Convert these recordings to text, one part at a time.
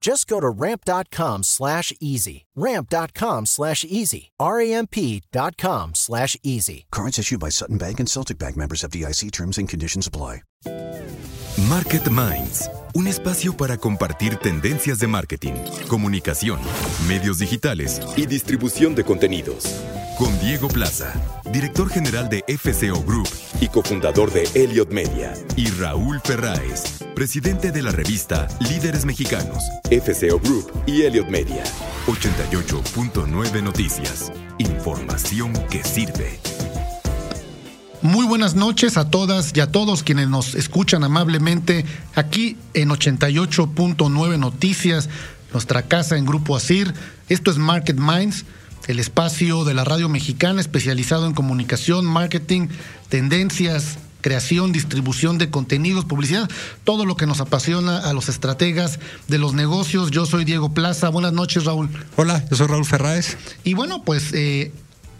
Just go to ramp.com slash easy. Ramp.com slash easy. R-A-M-P.com slash easy. Cards issued by Sutton Bank and Celtic Bank members of DIC terms and conditions apply. Market Minds, un espacio para compartir tendencias de marketing, comunicación, medios digitales y distribución de contenidos. Con Diego Plaza, director general de FCO Group y cofundador de Elliot Media, y Raúl Ferráez, presidente de la revista Líderes Mexicanos, FCO Group y Elliot Media. 88.9 Noticias. Información que sirve. Muy buenas noches a todas y a todos quienes nos escuchan amablemente aquí en 88.9 Noticias, nuestra casa en Grupo Asir. Esto es Market Minds, el espacio de la radio mexicana especializado en comunicación, marketing, tendencias, creación, distribución de contenidos, publicidad, todo lo que nos apasiona a los estrategas de los negocios. Yo soy Diego Plaza. Buenas noches, Raúl. Hola, yo soy Raúl Ferráez. Y bueno, pues eh,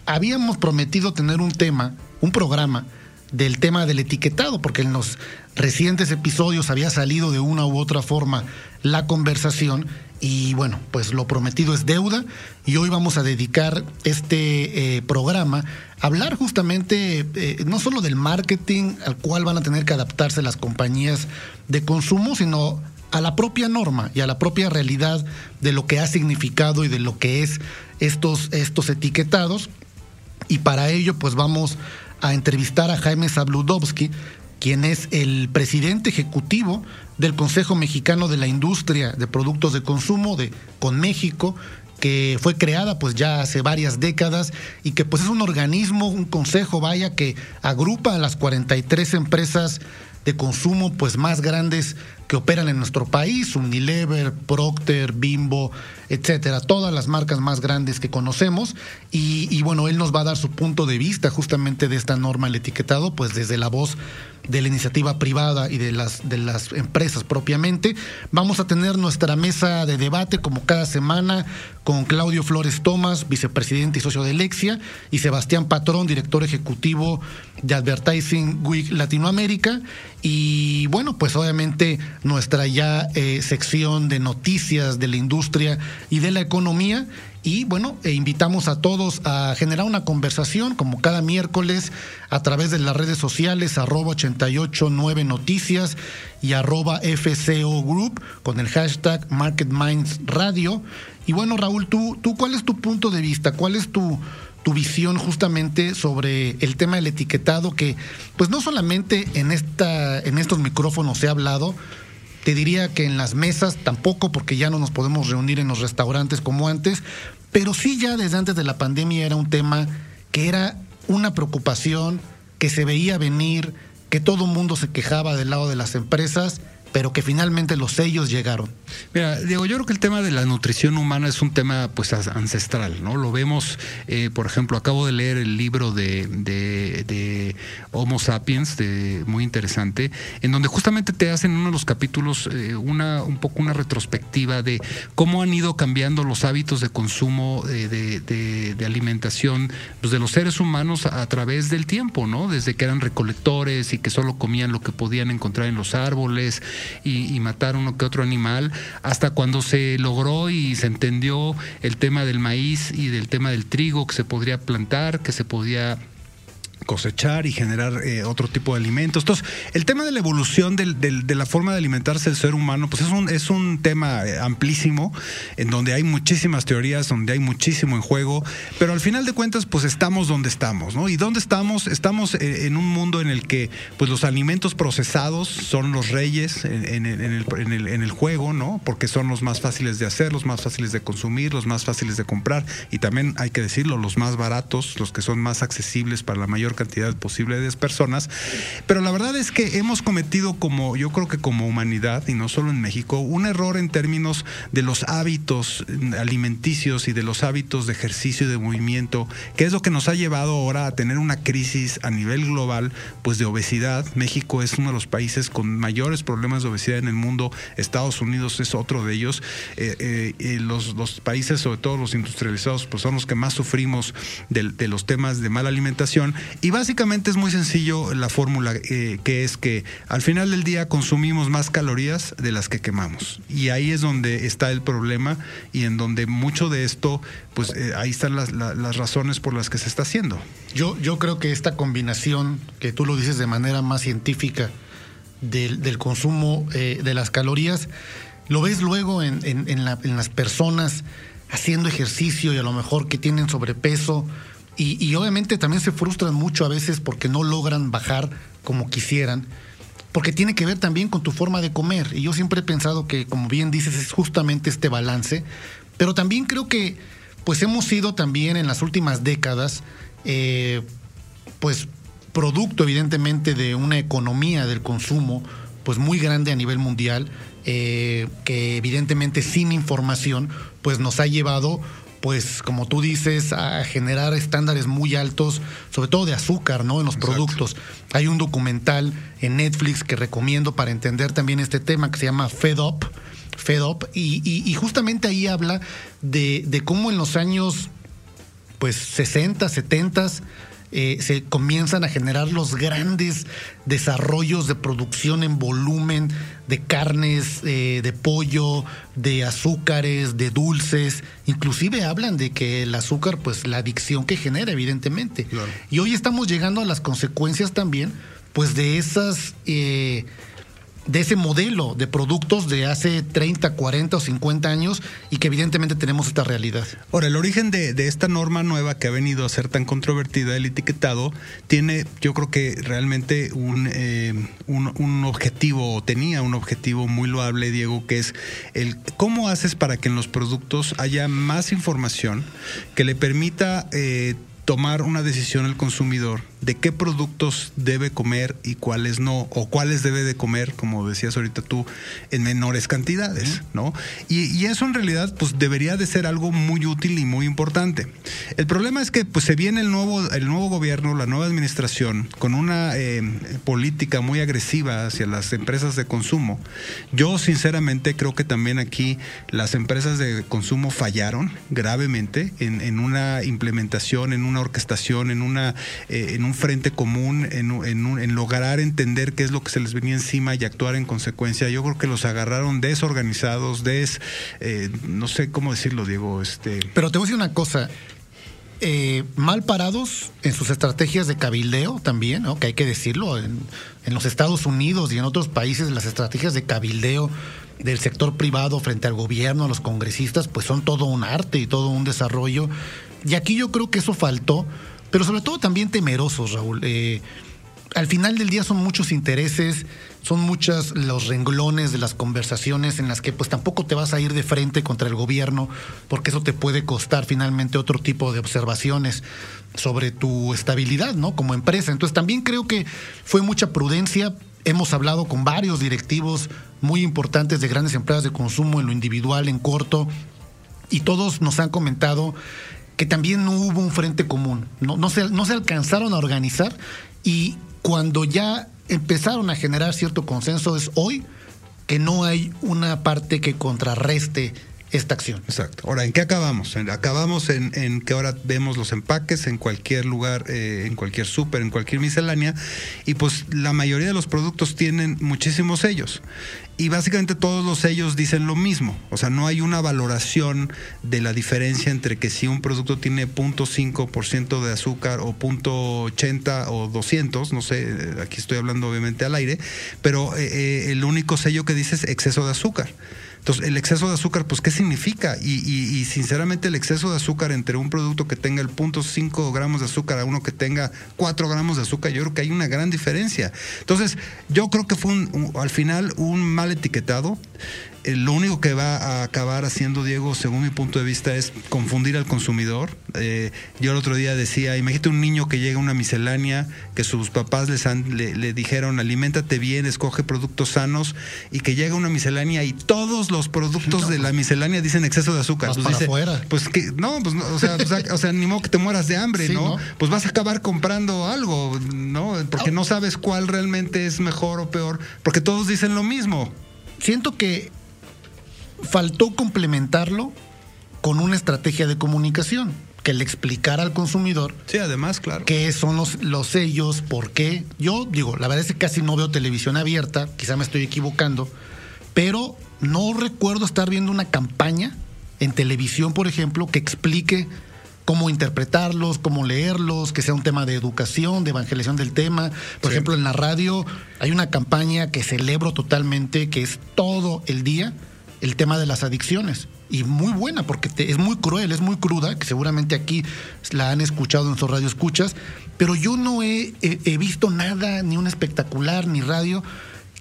habíamos prometido tener un tema, un programa del tema del etiquetado, porque en los recientes episodios había salido de una u otra forma la conversación y bueno, pues lo prometido es deuda y hoy vamos a dedicar este eh, programa a hablar justamente eh, no solo del marketing al cual van a tener que adaptarse las compañías de consumo, sino a la propia norma y a la propia realidad de lo que ha significado y de lo que es estos, estos etiquetados. Y para ello, pues vamos a entrevistar a Jaime Zabludovsky, quien es el presidente ejecutivo del Consejo Mexicano de la Industria de Productos de Consumo de Con México, que fue creada pues ya hace varias décadas y que pues es un organismo, un consejo, vaya, que agrupa a las 43 empresas de consumo pues más grandes que operan en nuestro país, Unilever, Procter, Bimbo, etcétera, todas las marcas más grandes que conocemos. Y, bueno, él nos va a dar su punto de vista justamente de esta norma, el etiquetado, pues desde la voz de la iniciativa privada y de las, de las empresas propiamente. Vamos a tener nuestra mesa de debate como cada semana con Claudio Flores Tomás, vicepresidente y socio de Lexia, y Sebastián Patrón, director ejecutivo de Advertising Week Latinoamérica. Y bueno, pues obviamente nuestra ya eh, sección de noticias de la industria y de la economía. Y bueno, e invitamos a todos a generar una conversación como cada miércoles a través de las redes sociales arroba 889 noticias y arroba FCO Group con el hashtag Market Minds Radio. Y bueno, Raúl, ¿tú, tú cuál es tu punto de vista? ¿Cuál es tu, tu visión justamente sobre el tema del etiquetado que pues no solamente en esta en estos micrófonos se ha hablado te diría que en las mesas tampoco porque ya no nos podemos reunir en los restaurantes como antes pero sí ya desde antes de la pandemia era un tema que era una preocupación que se veía venir que todo mundo se quejaba del lado de las empresas pero que finalmente los sellos llegaron. Mira, Diego, yo creo que el tema de la nutrición humana es un tema pues ancestral, ¿no? Lo vemos, eh, por ejemplo, acabo de leer el libro de, de, Homo Sapiens, de, muy interesante, en donde justamente te hacen en uno de los capítulos eh, una, un poco una retrospectiva de cómo han ido cambiando los hábitos de consumo eh, de, alimentación pues, de los seres humanos a, través del tiempo, ¿no? Desde que eran recolectores y que solo comían lo que podían encontrar en los árboles, y, matar uno que otro animal, hasta cuando se logró y se entendió el tema del maíz y del tema del trigo que se podría plantar, que se podía cosechar y generar eh, otro tipo de alimentos. Entonces, el tema de la evolución del, del, de la forma de alimentarse del ser humano, pues es un, es un tema eh, amplísimo, en donde hay muchísimas teorías, donde hay muchísimo en juego, pero al final de cuentas, pues estamos donde estamos, ¿no? ¿Y dónde estamos? Estamos eh, en un mundo en el que, pues los alimentos procesados son los reyes en, en, el, en, el, en el juego, ¿no? Porque son los más fáciles de hacer, los más fáciles de consumir, los más fáciles de comprar y también hay que decirlo, los más baratos, los que son más accesibles para la mayor cantidad posible de personas. Pero la verdad es que hemos cometido como, yo creo que como humanidad, y no solo en México, un error en términos de los hábitos alimenticios y de los hábitos de ejercicio y de movimiento, que es lo que nos ha llevado ahora a tener una crisis a nivel global, pues de obesidad. México es uno de los países con mayores problemas de obesidad en el mundo, Estados Unidos es otro de ellos. Eh, eh, los, los países, sobre todo los industrializados, pues son los que más sufrimos de, de los temas de mala alimentación. Y básicamente es muy sencillo la fórmula, eh, que es que al final del día consumimos más calorías de las que quemamos. Y ahí es donde está el problema y en donde mucho de esto, pues eh, ahí están las, las, razones por las que se está haciendo. Yo, yo creo que esta combinación, que tú lo dices de manera más científica, del, del consumo eh, de las calorías, lo ves luego en, en las personas haciendo ejercicio y a lo mejor que tienen sobrepeso. Y, y, obviamente también se frustran mucho a veces porque no logran bajar como quisieran, porque tiene que ver también con tu forma de comer. Y yo siempre he pensado que, como bien dices, es justamente este balance, pero también creo que pues hemos sido también en las últimas décadas, eh, pues producto evidentemente de una economía del consumo pues muy grande a nivel mundial, eh, que evidentemente sin información pues nos ha llevado pues como tú dices, a generar estándares muy altos, sobre todo de azúcar, ¿no? En los Exacto. productos. Hay un documental en Netflix que recomiendo para entender también este tema que se llama Fed Up, Fed Up, y, y, y justamente ahí habla de, de, cómo en los años pues 60, 70 eh, se comienzan a generar los grandes desarrollos de producción en volumen de carnes, eh, de pollo, de azúcares, de dulces. Inclusive hablan de que el azúcar, pues la adicción que genera, evidentemente. Claro. Y hoy estamos llegando a las consecuencias también, pues de esas... Eh, de ese modelo de productos de hace 30, 40 o 50 años y que evidentemente tenemos esta realidad. Ahora, el origen de, de, esta norma nueva que ha venido a ser tan controvertida, el etiquetado, tiene yo creo que realmente un, eh, un, un objetivo, tenía un objetivo muy loable, Diego, que es el cómo haces para que en los productos haya más información que le permita eh, tomar una decisión el consumidor de qué productos debe comer y cuáles no, o cuáles debe de comer, como decías ahorita tú, en menores cantidades, ¿no? Y, y, eso en realidad pues debería de ser algo muy útil y muy importante. El problema es que pues se viene el nuevo, el nuevo gobierno, la nueva administración, con una eh, política muy agresiva hacia las empresas de consumo. Yo sinceramente creo que también aquí las empresas de consumo fallaron gravemente en, en una implementación, en una orquestación, en una... Eh, en un frente común, en, lograr entender qué es lo que se les venía encima y actuar en consecuencia. Yo creo que los agarraron desorganizados, des, eh, no sé cómo decirlo, Diego. Este... Pero te voy a decir una cosa. Eh, mal parados en sus estrategias de cabildeo también, ¿no? que hay que decirlo, en, en, los Estados Unidos y en otros países las estrategias de cabildeo del sector privado frente al gobierno, a los congresistas, pues son todo un arte y todo un desarrollo. Y aquí yo creo que eso faltó pero sobre todo también temerosos, Raúl. Eh, al final del día son muchos intereses, son muchos los renglones de las conversaciones en las que pues tampoco te vas a ir de frente contra el gobierno, porque eso te puede costar finalmente otro tipo de observaciones sobre tu estabilidad, ¿no? Como empresa. Entonces también creo que fue mucha prudencia. Hemos hablado con varios directivos muy importantes de grandes empresas de consumo en lo individual, en corto, y todos nos han comentado que también no hubo un frente común, no, se, no se alcanzaron a organizar y cuando ya empezaron a generar cierto consenso es hoy que no hay una parte que contrarreste esta acción. Exacto. Ahora, ¿en qué acabamos? Acabamos en, que ahora vemos los empaques en cualquier lugar, eh, en cualquier súper, en cualquier miscelánea, y pues la mayoría de los productos tienen muchísimos sellos. Y básicamente todos los sellos dicen lo mismo. O sea, no hay una valoración de la diferencia entre que si un producto tiene 0.5% de azúcar o 0.80 o 200, no sé, aquí estoy hablando obviamente al aire, pero eh, eh, el único sello que dice es exceso de azúcar. Entonces, el exceso de azúcar, pues, ¿qué significa? Y, sinceramente, el exceso de azúcar entre un producto que tenga el 0.5 gramos de azúcar a uno que tenga 4 gramos de azúcar, yo creo que hay una gran diferencia. Entonces, yo creo que fue al final un mal etiquetado. Eh, lo único que va a acabar haciendo Diego, según mi punto de vista, es confundir al consumidor. Eh, yo el otro día decía, imagínate un niño que llega a una miscelánea, que sus papás les le, dijeron, aliméntate bien, escoge productos sanos, y que llega a una miscelánea y todos los productos de la miscelánea dicen exceso de azúcar. Pues, afuera. pues que, no, pues o, sea, o, sea, ni modo que te mueras de hambre, ¿no? Pues vas a acabar comprando algo, ¿no? Porque no sabes cuál realmente es mejor o peor, porque todos dicen lo mismo. Siento que faltó complementarlo con una estrategia de comunicación que le explicara al consumidor. Sí, además, claro. Qué son los, los sellos, por qué. Yo digo, la verdad es que casi no veo televisión abierta, quizá me estoy equivocando, pero no recuerdo estar viendo una campaña en televisión, por ejemplo, que explique cómo interpretarlos, cómo leerlos, que sea un tema de educación, de evangelización del tema. Por ejemplo, en la radio hay una campaña que celebro totalmente, que es todo el día el tema de las adicciones. Y muy buena, porque es muy cruel, es muy cruda, que seguramente aquí la han escuchado en sus radio escuchas, pero yo no he, he visto nada, ni un espectacular, ni radio,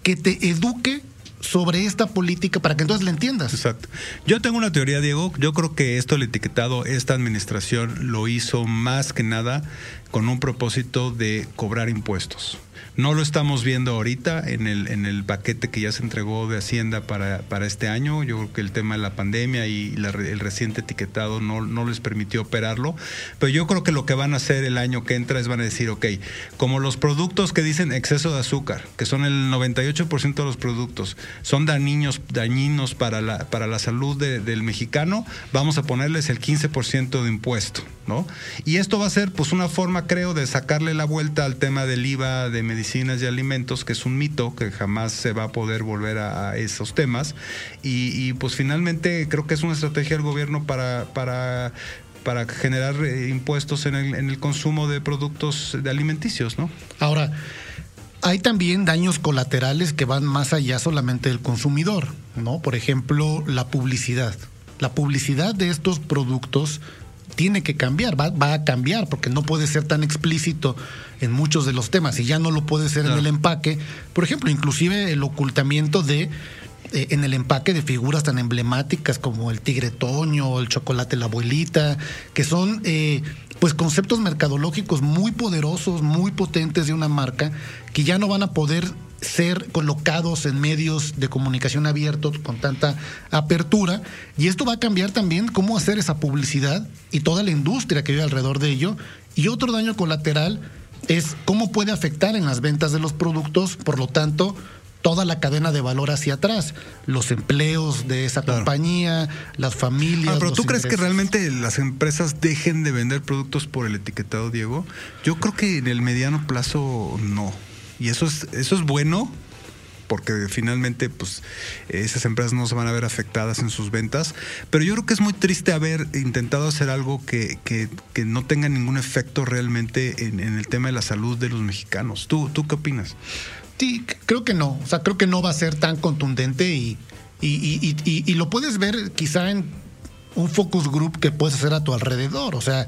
que te eduque sobre esta política para que entonces la entiendas. Exacto. Yo tengo una teoría, Diego. Yo creo que esto, el etiquetado, esta administración lo hizo más que nada con un propósito de cobrar impuestos. No lo estamos viendo ahorita en el, en el paquete que ya se entregó de Hacienda para, para este año. Yo creo que el tema de la pandemia y el reciente etiquetado no, no les permitió operarlo. Pero yo creo que lo que van a hacer el año que entra es van a decir, ok, como los productos que dicen exceso de azúcar, que son el 98% de los productos, son dañinos, dañinos para, la, para la salud del mexicano, vamos a ponerles el 15% de impuesto. ¿No? Y esto va a ser pues una forma, creo, de sacarle la vuelta al tema del IVA de medicina medicinas y alimentos, que es un mito, que jamás se va a poder volver a, esos temas. Y, pues finalmente creo que es una estrategia del gobierno para, para para generar eh, impuestos en el, en el consumo de productos de alimenticios, ¿no? Ahora, hay también daños colaterales que van más allá solamente del consumidor, ¿no? Por ejemplo, la publicidad. La publicidad de estos productos tiene que cambiar, va, va, a cambiar, porque no puede ser tan explícito en muchos de los temas y ya no lo puede ser en el empaque. Por ejemplo, inclusive el ocultamiento de eh, en el empaque de figuras tan emblemáticas como el tigre toño, el chocolate la abuelita, que son eh, pues conceptos mercadológicos muy poderosos, muy potentes de una marca que ya no van a poder ser colocados en medios de comunicación abiertos con tanta apertura y esto va a cambiar también cómo hacer esa publicidad y toda la industria que vive alrededor de ello y otro daño colateral es cómo puede afectar en las ventas de los productos, por lo tanto toda la cadena de valor hacia atrás, los empleos de esa compañía, las familias. Ah, pero ¿tú crees que realmente las empresas dejen de vender productos por el etiquetado, Diego? Yo creo que en el mediano plazo no. Y eso es, eso es bueno porque finalmente pues esas empresas no se van a ver afectadas en sus ventas. Pero yo creo que es muy triste haber intentado hacer algo que, que, no tenga ningún efecto realmente en, el tema de la salud de los mexicanos. ¿Tú, ¿Tú qué opinas? Sí, creo que no. O sea, creo que no va a ser tan contundente y, y, y lo puedes ver quizá en un focus group que puedes hacer a tu alrededor. O sea,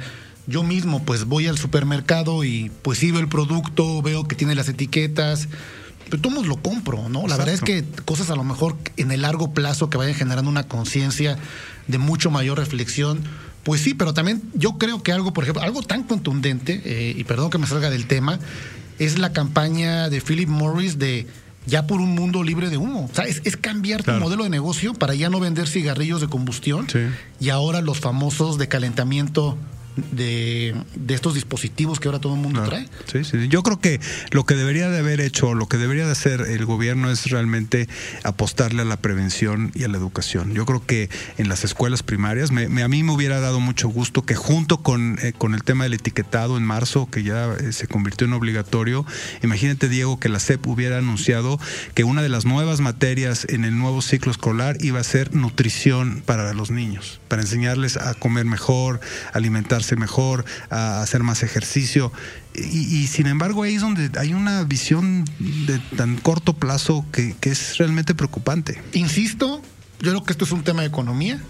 yo mismo pues voy al supermercado y pues sí veo el producto, veo que tiene las etiquetas, pero todos lo compro, ¿no? La verdad es que cosas a lo mejor en el largo plazo que vayan generando una conciencia de mucho mayor reflexión, pues sí, pero también yo creo que algo, por ejemplo, algo tan contundente, eh, y perdón que me salga del tema, es la campaña de Philip Morris de ya por un mundo libre de humo. O sea, es, cambiar tu modelo de negocio para ya no vender cigarrillos de combustión y ahora los famosos de calentamiento de, estos dispositivos que ahora todo el mundo trae. Sí, sí. Yo creo que lo que debería de haber hecho, lo que debería de hacer el gobierno es realmente apostarle a la prevención y a la educación. Yo creo que en las escuelas primarias, me, a mí me hubiera dado mucho gusto que junto con, eh, con el tema del etiquetado en marzo, que ya eh, se convirtió en obligatorio, imagínate Diego que la SEP hubiera anunciado que una de las nuevas materias en el nuevo ciclo escolar iba a ser nutrición para los niños, para enseñarles a comer mejor, alimentar mejor, a hacer más ejercicio. Y, sin embargo ahí es donde hay una visión de tan corto plazo que, es realmente preocupante. Insisto, yo creo que esto es un tema de economía,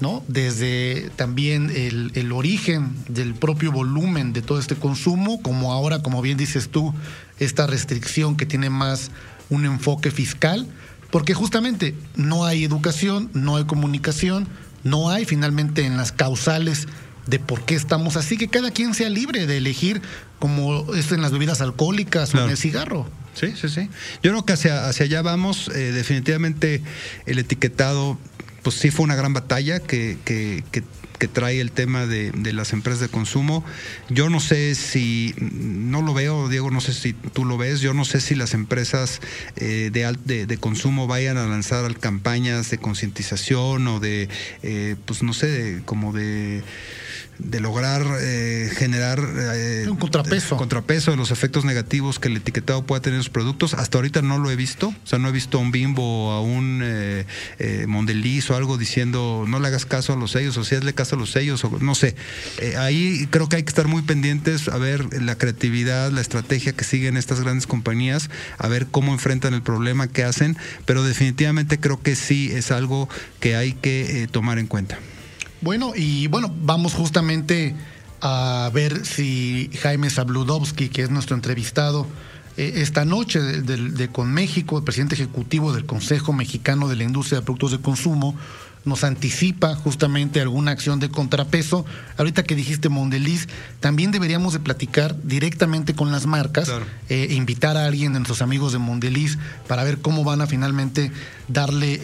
¿no? Desde también el, origen del propio volumen de todo este consumo, como ahora, como bien dices tú, esta restricción que tiene más un enfoque fiscal, porque justamente no hay educación, no hay comunicación, no hay finalmente en las causales de por qué estamos así, que cada quien sea libre de elegir como es en las bebidas alcohólicas o en el cigarro. Sí, sí, sí. Yo creo que hacia, hacia allá vamos. Eh, definitivamente el etiquetado, pues sí fue una gran batalla que, que, que, trae el tema de, las empresas de consumo. Yo no sé si, no lo veo, Diego, no sé si tú lo ves, yo no sé si las empresas eh, de, de, consumo vayan a lanzar campañas de concientización o de, eh, pues no sé, como de de lograr eh, generar eh, un contrapeso. contrapeso de los efectos negativos que el etiquetado pueda tener en sus productos. Hasta ahorita no lo he visto, o sea, no he visto a un bimbo o a un eh, eh Mondeliz o algo diciendo no le hagas caso a los sellos o si hazle caso a los sellos o no sé. ahí creo que hay que estar muy pendientes a ver la creatividad, la estrategia que siguen estas grandes compañías, a ver cómo enfrentan el problema que hacen, pero definitivamente creo que sí es algo que hay que tomar en cuenta. Bueno, y bueno, vamos justamente a ver si Jaime Zabludovsky, que es nuestro entrevistado eh, esta noche de, de, Con México, el presidente ejecutivo del Consejo Mexicano de la Industria de Productos de Consumo, nos anticipa justamente alguna acción de contrapeso. Ahorita que dijiste Mondeliz, también deberíamos de platicar directamente con las marcas, e invitar a alguien de nuestros amigos de Mondeliz para ver cómo van a finalmente darle eh,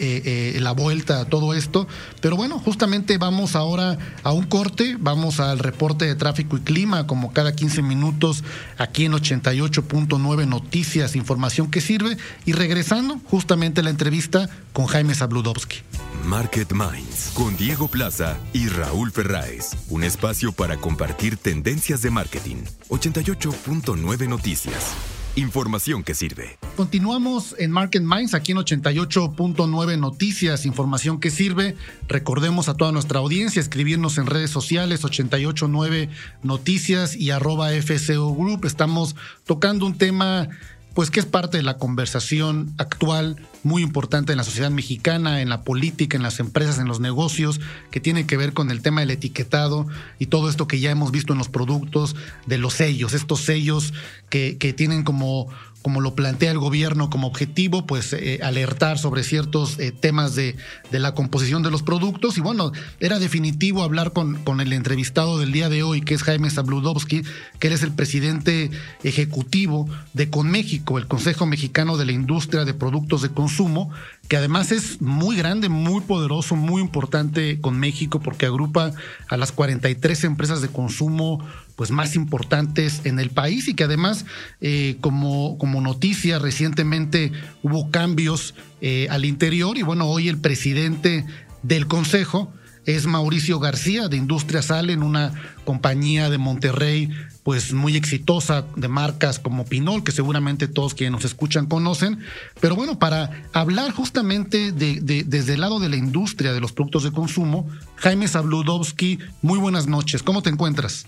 eh, la vuelta a todo esto. Pero bueno, justamente vamos ahora a un corte, vamos al reporte de tráfico y clima, como cada 15 minutos aquí en 88.9 Noticias, información que sirve, y regresando justamente a la entrevista con Jaime Zabludovsky. Market Minds con Diego Plaza y Raúl Ferráez. Un espacio para compartir tendencias de marketing. 88.9 Noticias. Información que sirve. Continuamos en Market Minds, aquí en 88.9 Noticias, información que sirve. Recordemos a toda nuestra audiencia escribirnos en redes sociales 889 Noticias y arroba FCO Group. Estamos tocando un tema pues que es parte de la conversación actual muy importante en la sociedad mexicana, en la política, en las empresas, en los negocios, que tiene que ver con el tema del etiquetado y todo esto que ya hemos visto en los productos, de los sellos, estos sellos que, que tienen como como lo plantea el gobierno como objetivo, pues eh, alertar sobre ciertos eh, temas de, de, la composición de los productos. Y bueno, era definitivo hablar con, con el entrevistado del día de hoy, que es Jaime Zabludovsky, que él es el presidente ejecutivo de Conméxico, el Consejo Mexicano de la Industria de Productos de Consumo, que además es muy grande, muy poderoso, muy importante con México porque agrupa a las 43 empresas de consumo pues más importantes en el país y que además eh, como, como noticia recientemente hubo cambios eh, al interior y bueno, hoy el presidente del Consejo es Mauricio García de Industrias en una compañía de Monterrey pues muy exitosa de marcas como Pinol, que seguramente todos quienes nos escuchan conocen. Pero bueno, para hablar justamente de, desde el lado de la industria de los productos de consumo, Jaime Zabludovsky, muy buenas noches. ¿Cómo te encuentras?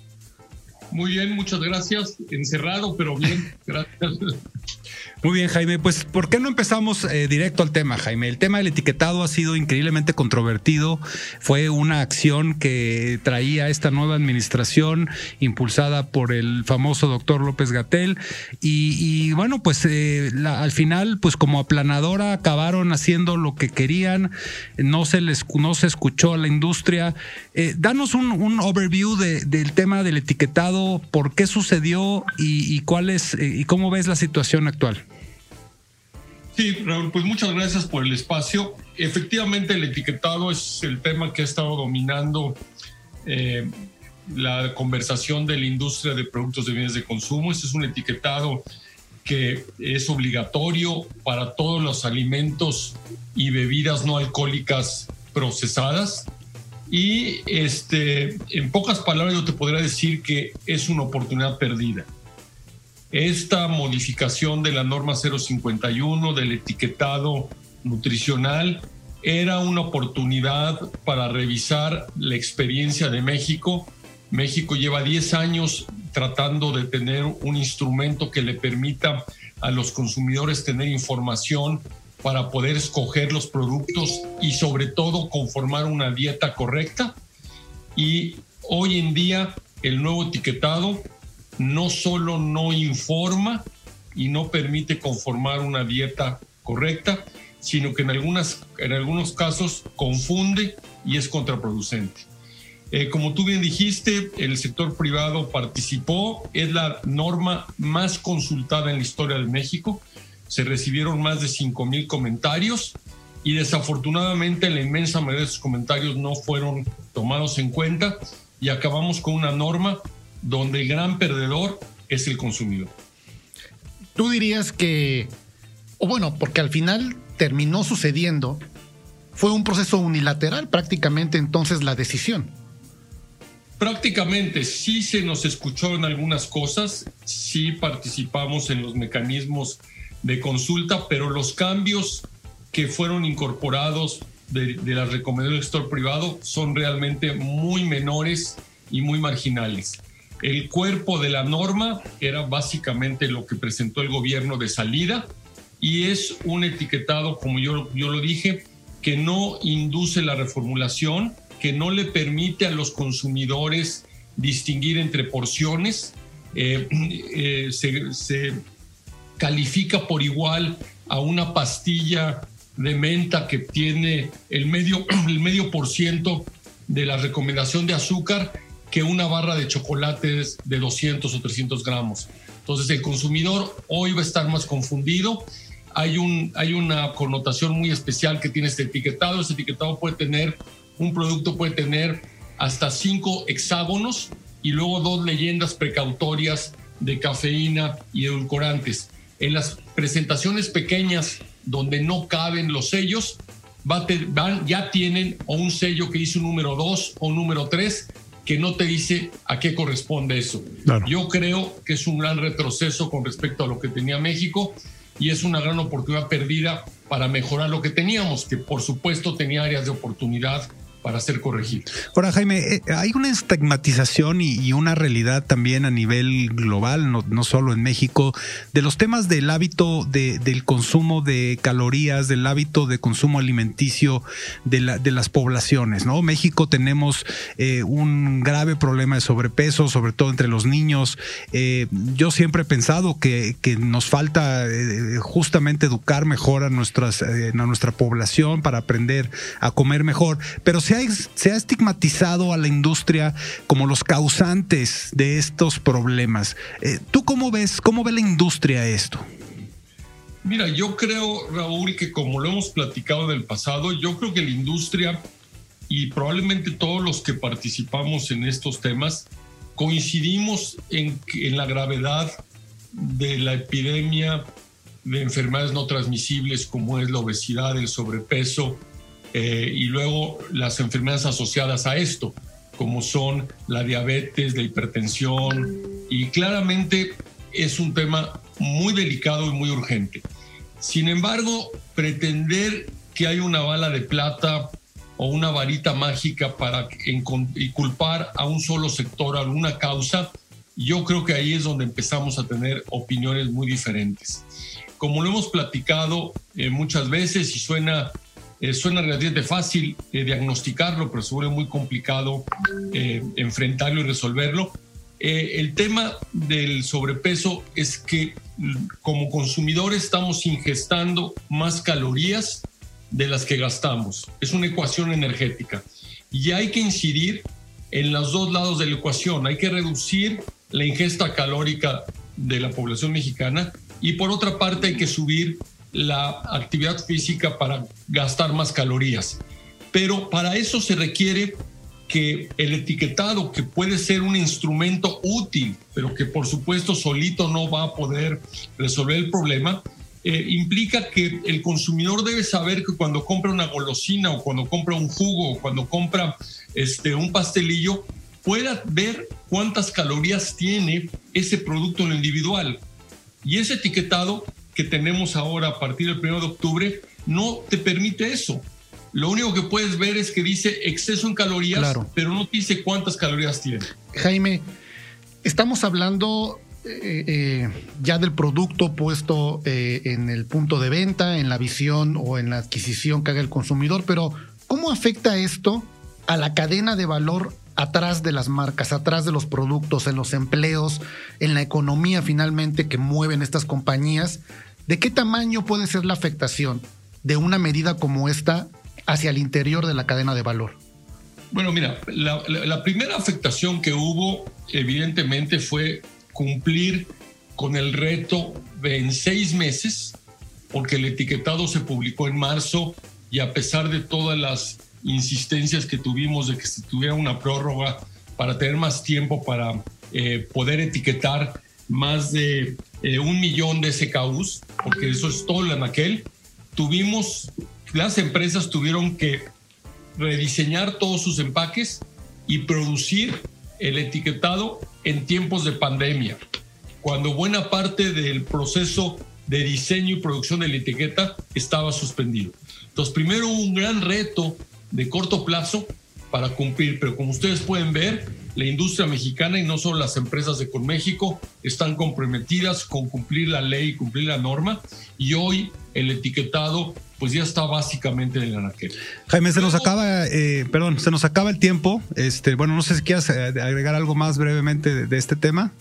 Muy bien, muchas gracias. Encerrado, pero bien. Gracias. Muy bien, Jaime. Pues, ¿por qué no empezamos eh, directo al tema, Jaime? El tema del etiquetado ha sido increíblemente controvertido. Fue una acción que traía esta nueva administración impulsada por el famoso doctor López Gatel. Y, bueno, pues eh, al final, pues como aplanadora, acabaron haciendo lo que querían. No se les no se escuchó a la industria. Eh, danos un, overview del tema del etiquetado, por qué sucedió y, y es y cómo ves la situación actual. Sí, Raúl, pues muchas gracias por el espacio. Efectivamente, el etiquetado es el tema que ha estado dominando eh, la conversación de la industria de productos de bienes de consumo. Este es un etiquetado que es obligatorio para todos los alimentos y bebidas no alcohólicas procesadas. Y este, en pocas palabras yo te podría decir que es una oportunidad perdida. Esta modificación de la norma 051 del etiquetado nutricional era una oportunidad para revisar la experiencia de México. México lleva 10 años tratando de tener un instrumento que le permita a los consumidores tener información para poder escoger los productos y sobre todo conformar una dieta correcta. Y hoy en día el nuevo etiquetado no solo no informa y no permite conformar una dieta correcta, sino que en, algunas, en algunos casos confunde y es contraproducente. Eh, como tú bien dijiste, el sector privado participó, es la norma más consultada en la historia de México, se recibieron más de 5 mil comentarios y desafortunadamente la inmensa mayoría de esos comentarios no fueron tomados en cuenta y acabamos con una norma donde el gran perdedor es el consumidor. Tú dirías que, o bueno, porque al final terminó sucediendo, fue un proceso unilateral prácticamente entonces la decisión. Prácticamente sí se nos escuchó en algunas cosas, sí participamos en los mecanismos de consulta, pero los cambios que fueron incorporados de, las recomendaciones del sector privado son realmente muy menores y muy marginales. El cuerpo de la norma era básicamente lo que presentó el gobierno de salida, y es un etiquetado, como yo, yo lo dije, que no induce la reformulación, que no le permite a los consumidores distinguir entre porciones, eh, eh, se, califica por igual a una pastilla de menta que tiene el medio, el medio por ciento de la recomendación de azúcar que una barra de chocolates de 200 o 300 gramos. Entonces el consumidor hoy va a estar más confundido hay, un, hay una connotación muy especial que tiene este etiquetado. Este etiquetado puede tener, un producto puede tener hasta cinco hexágonos y luego dos leyendas precautorias de cafeína y edulcorantes. En las presentaciones pequeñas donde no caben los sellos, van, ya tienen o un sello que dice un número 2 o un número 3 que no te dice a qué corresponde eso. Yo creo que es un gran retroceso con respecto a lo que tenía México y es una gran oportunidad perdida para mejorar lo que teníamos, que por supuesto tenía áreas de oportunidad para ser corregido. Ahora, Jaime, eh, hay una estigmatización y, una realidad también a nivel global, no, solo en México, de los temas del hábito de, del consumo de calorías, del hábito de consumo alimenticio de, la, de las poblaciones. ¿no? México tenemos eh, un grave problema de sobrepeso, sobre todo entre los niños. Eh, yo siempre he pensado que, que nos falta justamente educar mejor a, nuestras, a nuestra población para aprender a comer mejor, pero se ha, estigmatizado a la industria como los causantes de estos problemas. Eh, ¿Tú cómo ves, cómo ve la industria esto? Mira, yo creo, Raúl, que como lo hemos platicado en el pasado, yo creo que la industria y probablemente todos los que participamos en estos temas coincidimos en, en la gravedad de la epidemia de enfermedades no transmisibles como es la obesidad, el sobrepeso, eh, y luego las enfermedades asociadas a esto, como son la diabetes, la hipertensión, y claramente es un tema muy delicado y muy urgente. Sin embargo, pretender que hay una bala de plata o una varita mágica para y culpar a un solo sector, a alguna causa, yo creo que ahí es donde empezamos a tener opiniones muy diferentes. Como lo hemos platicado eh, muchas veces y suena eh, suena relativamente fácil eh, diagnosticarlo, pero se vuelve muy complicado eh, enfrentarlo y resolverlo. el tema del sobrepeso es que mm, como consumidores estamos ingestando más calorías de las que gastamos. Es una ecuación energética. Y hay que incidir en los dos lados de la ecuación. Hay que reducir la ingesta calórica de la población mexicana y por otra parte hay que subir la actividad física para gastar más calorías. Pero para eso se requiere que el etiquetado, que puede ser un instrumento útil, pero que por supuesto solito no va a poder resolver el problema, eh, implica que el consumidor debe saber que cuando compra una golosina o cuando compra un jugo o cuando compra este, un pastelillo, pueda ver cuántas calorías tiene ese producto en lo individual. Y ese etiquetado que tenemos ahora a partir del 1 de octubre no te permite eso. Lo único que puedes ver es que dice exceso en calorías, pero no dice cuántas calorías tiene. Jaime, estamos hablando eh, eh, ya del producto puesto eh, en el punto de venta, en la visión o en la adquisición que haga el consumidor, pero ¿cómo afecta esto a la cadena de valor atrás de las marcas, atrás de los productos, en los empleos, en la economía finalmente que mueven estas compañías. ¿De qué tamaño puede ser la afectación de una medida como esta hacia el interior de la cadena de valor? Bueno, mira, la, primera afectación que hubo evidentemente fue cumplir con el reto de en seis meses, porque el etiquetado se publicó en marzo y a pesar de todas las insistencias que tuvimos de que se tuviera una prórroga para tener más tiempo para eh, poder etiquetar más de eh, un millón de SKUs, porque eso es todo en aquel. Tuvimos, las empresas tuvieron que rediseñar todos sus empaques y producir el etiquetado en tiempos de pandemia, cuando buena parte del proceso de diseño y producción de la etiqueta estaba suspendido. Entonces, primero un gran reto de corto plazo para cumplir, pero como ustedes pueden ver, la industria mexicana y no solo las empresas de Conméxico están comprometidas con cumplir la ley, cumplir la norma y hoy el etiquetado pues ya está básicamente en la naquera. Jaime, se nos acaba, eh, perdón, se nos acaba el tiempo. Este, bueno, no sé si quieras eh, agregar algo más brevemente de, este tema.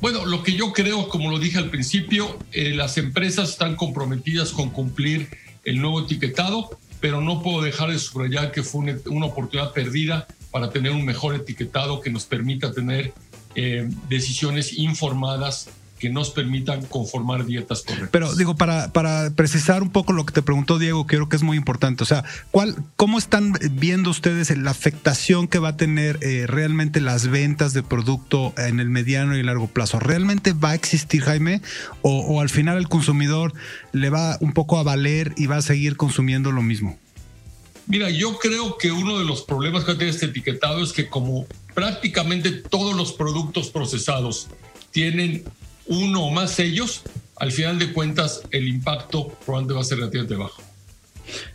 Bueno, lo que yo creo, como lo dije al principio, eh, las empresas están comprometidas con cumplir el nuevo etiquetado pero no puedo dejar de subrayar que fue una, oportunidad perdida para tener un mejor etiquetado que nos permita tener eh, decisiones informadas que nos permitan conformar dietas correctas. Pero digo, para, para precisar un poco lo que te preguntó Diego, creo que es muy importante. O sea, ¿cuál, ¿cómo están viendo ustedes la afectación que va a tener eh, realmente las ventas de producto en el mediano y largo plazo? ¿Realmente va a existir, Jaime? O, ¿O al final el consumidor le va un poco a valer y va a seguir consumiendo lo mismo? Mira, yo creo que uno de los problemas que tiene este etiquetado es que como prácticamente todos los productos procesados tienen uno o más sellos, al final de cuentas el impacto probablemente va a ser relativamente bajo.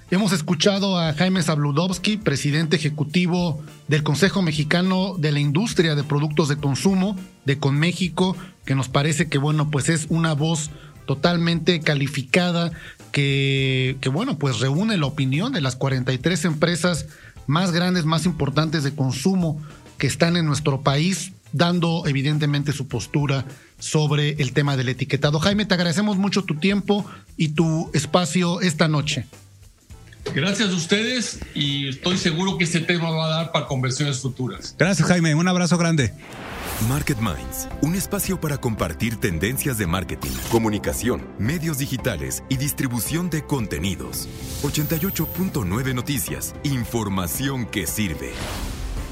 Hemos escuchado a Jaime Zabludovsky, presidente ejecutivo del Consejo Mexicano de la Industria de Productos de Consumo de Conméxico, que nos parece que bueno, pues es una voz totalmente calificada que, que bueno, pues reúne la opinión de las 43 empresas más grandes, más importantes de consumo que están en nuestro país, dando evidentemente su postura sobre el tema del etiquetado. Jaime, te agradecemos mucho tu tiempo y tu espacio esta noche. Gracias a ustedes y estoy seguro que este tema va a dar para conversiones futuras. Gracias Jaime, un abrazo grande. Market Minds, un espacio para compartir tendencias de marketing, comunicación, medios digitales y distribución de contenidos. 88.9 Noticias, información que sirve.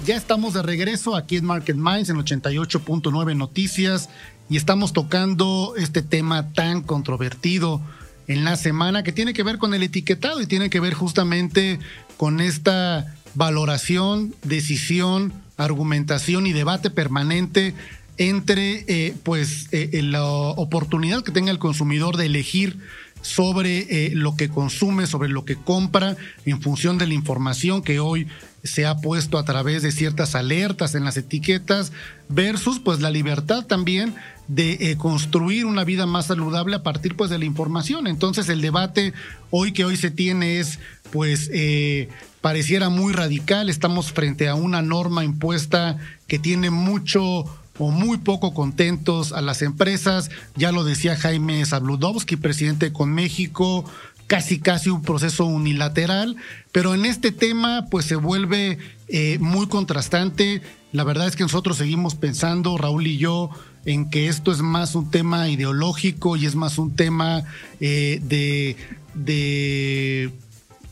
Ya estamos de regreso aquí en Market Minds en 88.9 Noticias y estamos tocando este tema tan controvertido en la semana que tiene que ver con el etiquetado y tiene que ver justamente con esta valoración, decisión, argumentación y debate permanente entre eh, pues eh, la oportunidad que tenga el consumidor de elegir sobre eh, lo que consume, sobre lo que compra, en función de la información que hoy se ha puesto a través de ciertas alertas en las etiquetas, versus pues la libertad también de construir una vida más saludable a partir pues de la información. Entonces el debate hoy que hoy se tiene es pues pareciera muy radical, estamos frente a una norma impuesta que tiene mucho o muy poco contentos a las empresas, ya lo decía Jaime Zabludovsky, presidente con México, casi casi un proceso unilateral, pero en este tema pues se vuelve eh, muy contrastante. La verdad es que nosotros seguimos pensando, Raúl y yo, en que esto es más un tema ideológico y es más un tema eh, de, de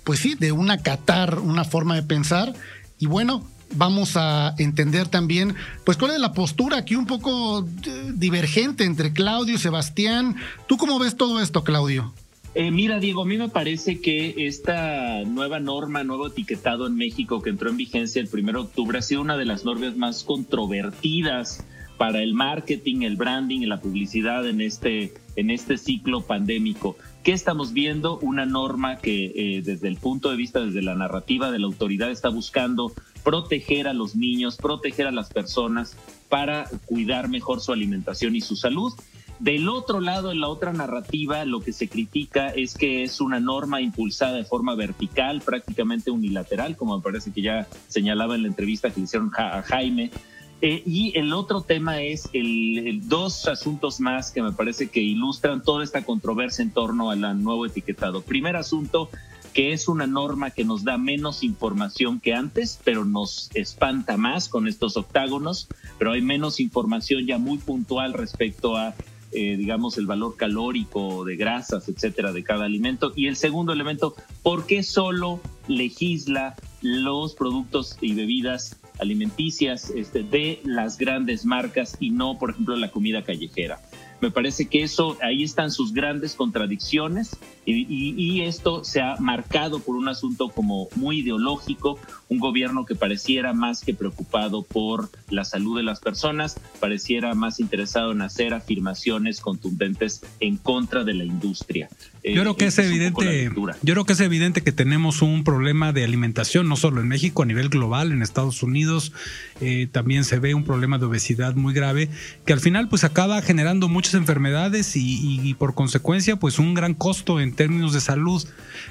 pues sí, de una catar, una forma de pensar Y bueno, vamos a entender también, pues, cuál es la postura aquí un poco eh, divergente entre Claudio y Sebastián. ¿Tú cómo ves todo esto, Claudio? Eh, mira, Diego, a mí me parece que esta nueva norma, nuevo etiquetado en México que entró en vigencia el 1 de octubre ha sido una de las normas más controvertidas para el marketing, el branding y la publicidad en este, en este ciclo pandémico. ¿Qué estamos viendo? Una norma que eh, desde el punto de vista, desde la narrativa de la autoridad, está buscando proteger a los niños, proteger a las personas para cuidar mejor su alimentación y su salud. Del otro lado, en la otra narrativa, lo que se critica es que es una norma impulsada de forma vertical, prácticamente unilateral, como me parece que ya señalaba en la entrevista que hicieron a Jaime, eh, y el otro tema es el, dos asuntos más que me parece que ilustran toda esta controversia en torno al nuevo etiquetado. Primer asunto, que es una norma que nos da menos información que antes, pero nos espanta más con estos octágonos, pero hay menos información ya muy puntual respecto a eh, digamos, el valor calórico de grasas, etcétera, de cada alimento. Y el segundo elemento, ¿por qué solo legisla los productos y bebidas alimenticias este, de las grandes marcas y no, por ejemplo, la comida callejera. Me parece que eso, ahí están sus grandes contradicciones y, esto se ha marcado por un asunto como muy ideológico, un gobierno que pareciera más que preocupado por la salud de las personas, pareciera más interesado en hacer afirmaciones contundentes en contra de la industria. Eh, yo creo que es evidente, yo creo que es evidente que tenemos un problema de alimentación, no solo en México, a nivel global, en Estados Unidos eh, también se ve un problema de obesidad muy grave, que al final pues acaba generando muchas enfermedades y, por consecuencia pues un gran costo en términos de salud.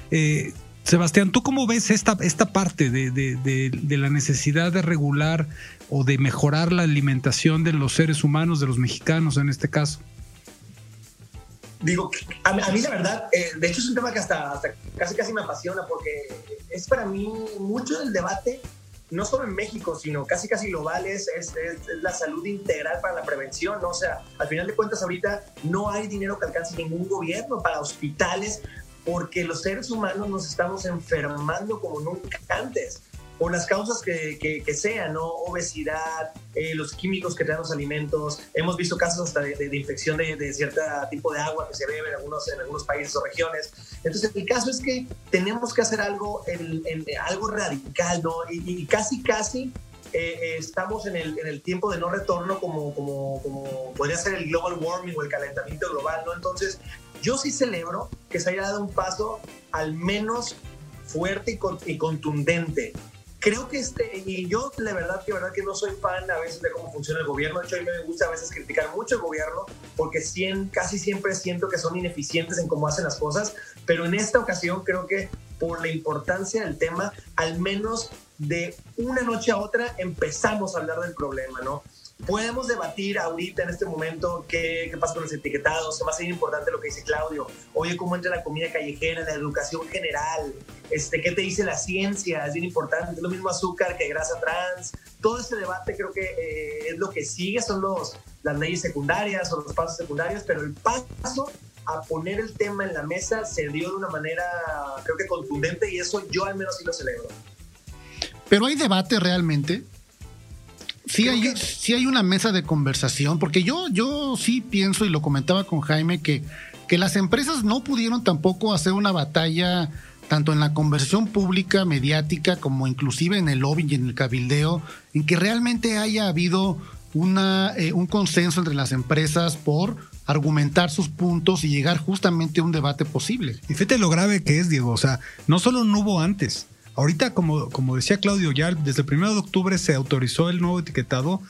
Eh, Sebastián, ¿tú cómo ves esta, esta parte de, de, la necesidad de regular o de mejorar la alimentación de los seres humanos, de los mexicanos en este caso? Digo, a, mí la verdad, eh, de hecho es un tema que hasta, hasta, casi casi me apasiona porque es para mí mucho del debate, no solo en México, sino casi casi global, es, es, la salud integral para la prevención. O sea, al final de cuentas ahorita no hay dinero que alcance ningún gobierno para hospitales porque los seres humanos nos estamos enfermando como nunca antes por las causas que, que, sean, ¿no? Obesidad, eh, los químicos que traen los alimentos. Hemos visto casos hasta de, infección de, de cierto tipo de agua que se bebe en algunos, en algunos países o regiones. Entonces, el caso es que tenemos que hacer algo, en, algo radical, ¿no? Y, casi, casi eh, estamos en el, en el, tiempo de no retorno como, como, como podría ser el global warming o el calentamiento global, ¿no? Entonces, yo sí celebro que se haya dado un paso al menos fuerte y, y contundente creo que este, y yo la verdad que verdad que no soy fan a veces de cómo funciona el gobierno, de hecho a mí me gusta a veces criticar mucho el gobierno porque casi siempre siento que son ineficientes en cómo hacen las cosas, pero en esta ocasión creo que por la importancia del tema, al menos de una noche a otra empezamos a hablar del problema, ¿no? Podemos debatir ahorita en este momento qué, qué pasa con los etiquetados, va a ser importante lo que dice Claudio. Oye, cómo entra la comida callejera, la educación general, este, qué te dice la ciencia, es bien importante. Es lo mismo azúcar que grasa trans. Todo este debate creo que eh, es lo que sigue, son los, las leyes secundarias o los pasos secundarios, pero el paso a poner el tema en la mesa se dio de una manera, creo que contundente y eso yo al menos sí lo celebro. Pero hay debate realmente sí hay, hay una mesa de conversación, porque yo, yo sí pienso, y lo comentaba con Jaime, que, que las empresas no pudieron tampoco hacer una batalla tanto en la conversión pública, mediática, como inclusive en el lobby y en el cabildeo, en que realmente haya habido una, eh, un consenso entre las empresas por argumentar sus puntos y llegar justamente a un debate posible. Y fíjate lo grave que es, Diego, o sea, no solo no hubo antes, Ahorita, como, como decía Claudio, ya desde el 1 de octubre se autorizó el nuevo etiquetado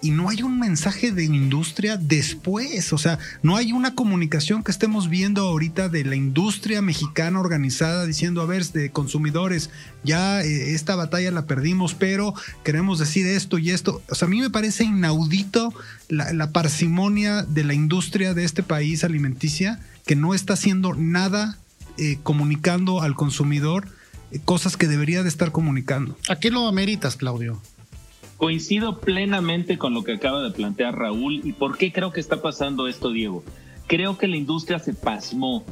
y no hay un mensaje de industria después, o sea, no hay una comunicación que estemos viendo ahorita de la industria mexicana organizada diciendo, a ver, de consumidores, ya eh, esta batalla la perdimos, pero queremos decir esto y esto. O sea, a mí me parece inaudito la, parsimonia de la industria de este país alimenticia que no está haciendo nada eh, comunicando al consumidor cosas que debería de estar comunicando. ¿A qué lo ameritas, Claudio? Coincido plenamente con lo que acaba de plantear Raúl y por qué creo que está pasando esto, Diego. Creo que la industria se pasmó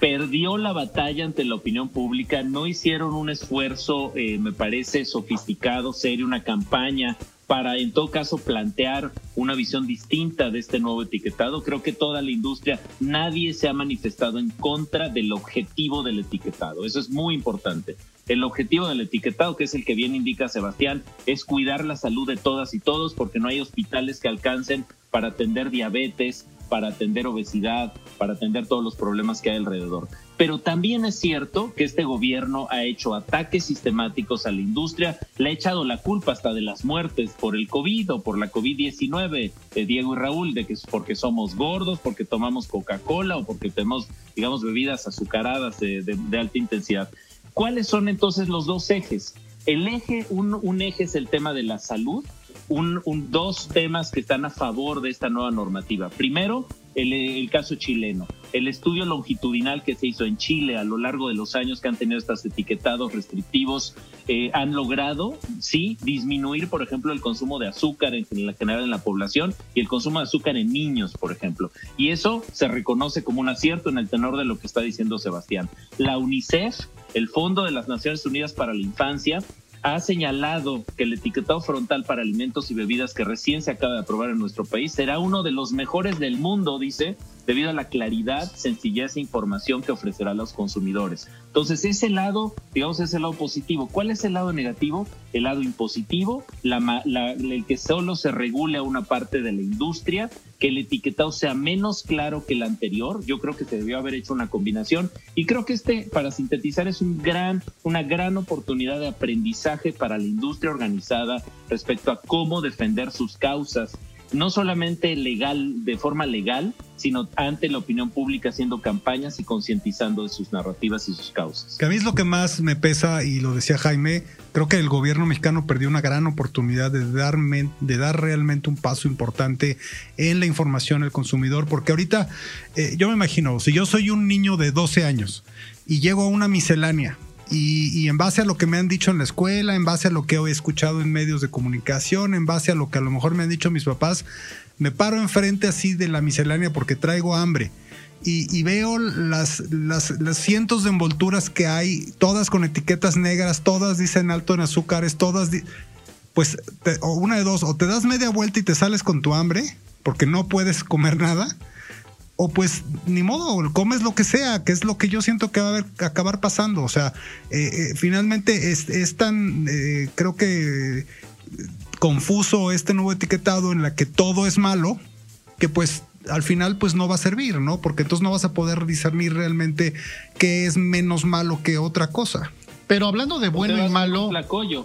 perdió la batalla ante la opinión pública, no hicieron un esfuerzo, eh, me parece, sofisticado, serio, una campaña para en todo caso plantear una visión distinta de este nuevo etiquetado. Creo que toda la industria, nadie se ha manifestado en contra del objetivo del etiquetado. Eso es muy importante. El objetivo del etiquetado, que es el que bien indica Sebastián, es cuidar la salud de todas y todos porque no hay hospitales que alcancen para atender diabetes, para atender obesidad, para atender todos los problemas que hay alrededor. Pero también es cierto que este gobierno ha hecho ataques sistemáticos a la industria, le ha echado la culpa hasta de las muertes por el COVID o por la COVID-19, de Diego y Raúl, de que porque somos gordos, porque tomamos Coca-Cola o porque tenemos, digamos, bebidas azucaradas de, alta intensidad. ¿Cuáles son entonces los dos ejes? El eje, un, eje es el tema de la salud, un, dos temas que están a favor de esta nueva normativa. Primero, el, caso chileno, el estudio longitudinal que se hizo en Chile a lo largo de los años que han tenido estos etiquetados restrictivos, eh, han logrado, sí, disminuir, por ejemplo, el consumo de azúcar en, general en la población y el consumo de azúcar en niños, por ejemplo. Y eso se reconoce como un acierto en el tenor de lo que está diciendo Sebastián. La UNICEF, el Fondo de las Naciones Unidas para la Infancia, ha señalado que el etiquetado frontal para alimentos y bebidas que recién se acaba de aprobar en nuestro país será uno de los mejores del mundo, dice, debido a la claridad, sencillez e información que ofrecerá a los consumidores. Entonces, ese lado, digamos, es el lado positivo. ¿Cuál es el lado negativo? El lado impositivo, el que solo se regule a una parte de la industria, que el etiquetado sea menos claro que el anterior. Yo creo que se debió haber hecho una combinación y creo que este, para sintetizar, es un gran, una gran oportunidad de aprendizaje para la industria organizada respecto a cómo defender sus causas no solamente legal, de forma legal, sino ante la opinión pública haciendo campañas y concientizando de sus narrativas y sus causas. Que a mí es lo que más me pesa, y lo decía Jaime, creo que el gobierno mexicano perdió una gran oportunidad de, dar realmente un paso importante en la información al consumidor, porque ahorita eh, yo me imagino, si yo soy un niño de 12 años y llego a una miscelánea, y, en base a lo que me han dicho en la escuela, en base a lo que he escuchado en medios de comunicación, en base a lo que a lo mejor me han dicho mis papás, me paro enfrente así de la miscelánea porque traigo hambre. Y, veo las, las, cientos de envolturas que hay, todas con etiquetas negras, todas dicen alto en azúcares, todas... pues o una de dos, o te das media vuelta y te sales con tu hambre, porque no puedes comer nada, o pues ni modo, comes lo que sea, que es lo que yo siento que va a acabar pasando. O sea, eh, eh, finalmente es, tan, eh, creo que confuso este nuevo etiquetado en la que todo es malo, que pues al final pues no va a servir, ¿no? Porque entonces no vas a poder discernir realmente qué es menos malo que otra cosa. Pero hablando de bueno y malo. Por tlacoyo.